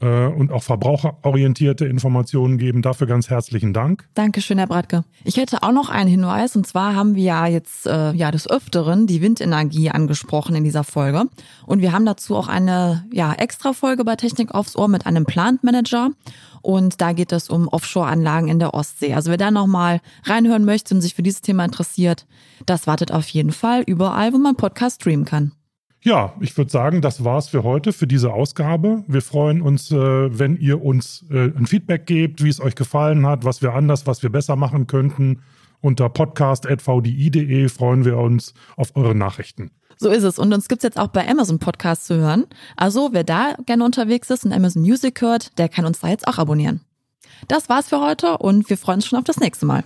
und auch verbraucherorientierte Informationen geben. Dafür ganz herzlichen Dank. Dankeschön, Herr Bratke. Ich hätte auch noch einen Hinweis und zwar haben wir ja jetzt äh, ja des Öfteren die Windenergie angesprochen in dieser Folge und wir haben dazu auch eine ja extra Folge bei Technik aufs Ohr mit einem Plant Manager und da geht es um Offshore-Anlagen in der Ostsee. Also wer da nochmal reinhören möchte und sich für dieses Thema interessiert, das wartet auf jeden Fall überall, wo man Podcast streamen kann. Ja, ich würde sagen, das war's für heute, für diese Ausgabe. Wir freuen uns, äh, wenn ihr uns äh, ein Feedback gebt, wie es euch gefallen hat, was wir anders, was wir besser machen könnten. Unter podcast.vdi.de freuen wir uns auf eure Nachrichten. So ist es. Und uns gibt's jetzt auch bei Amazon Podcast zu hören. Also wer da gerne unterwegs ist und Amazon Music hört, der kann uns da jetzt auch abonnieren. Das war's für heute und wir freuen uns schon auf das nächste Mal.